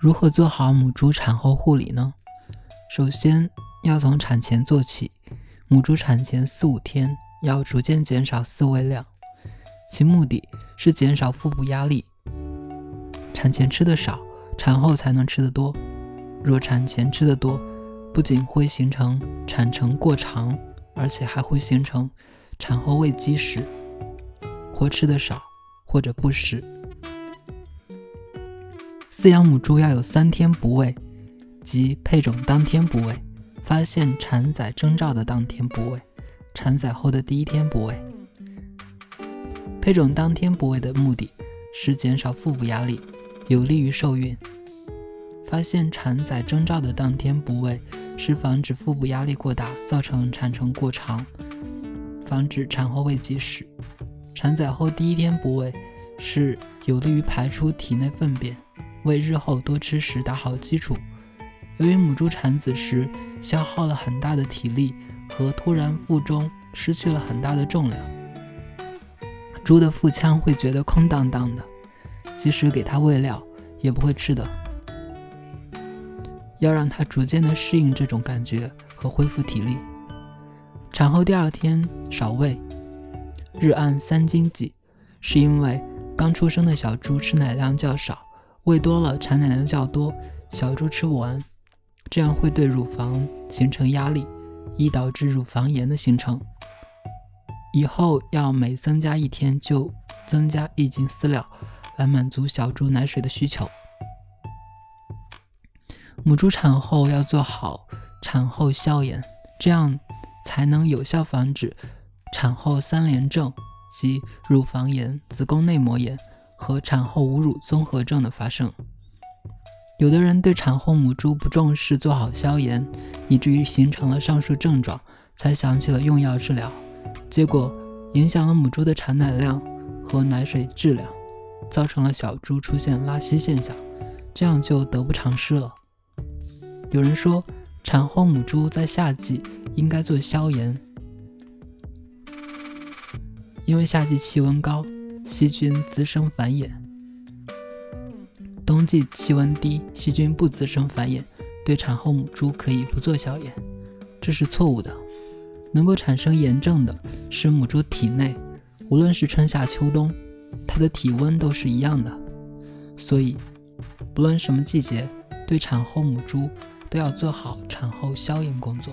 如何做好母猪产后护理呢？首先要从产前做起。母猪产前四五天要逐渐减少饲喂量，其目的是减少腹部压力。产前吃的少，产后才能吃得多。若产前吃得多，不仅会形成产程过长，而且还会形成产后喂积食，或吃的少，或者不食。饲养母猪要有三天不喂，即配种当天不喂，发现产仔征兆的当天不喂，产仔后的第一天不喂。配种当天不喂的目的是减少腹部压力，有利于受孕。发现产仔征兆的当天不喂，是防止腹部压力过大造成产程过长，防止产后喂积食。产仔后第一天不喂，是有利于排出体内粪便。为日后多吃食打好基础。由于母猪产子时消耗了很大的体力，和突然腹中失去了很大的重量，猪的腹腔会觉得空荡荡的，即使给它喂料也不会吃的。要让它逐渐的适应这种感觉和恢复体力。产后第二天少喂，日按三斤几，是因为刚出生的小猪吃奶量较少。喂多了，产奶量较多，小猪吃不完，这样会对乳房形成压力，易导致乳房炎的形成。以后要每增加一天就增加一斤饲料，来满足小猪奶水的需求。母猪产后要做好产后消炎，这样才能有效防止产后三联症及乳房炎、子宫内膜炎。和产后无乳综合症的发生，有的人对产后母猪不重视，做好消炎，以至于形成了上述症状，才想起了用药治疗，结果影响了母猪的产奶量和奶水质量，造成了小猪出现拉稀现象，这样就得不偿失了。有人说，产后母猪在夏季应该做消炎，因为夏季气温高。细菌滋生繁衍，冬季气温低，细菌不滋生繁衍，对产后母猪可以不做消炎，这是错误的。能够产生炎症的是母猪体内，无论是春夏秋冬，它的体温都是一样的，所以不论什么季节，对产后母猪都要做好产后消炎工作。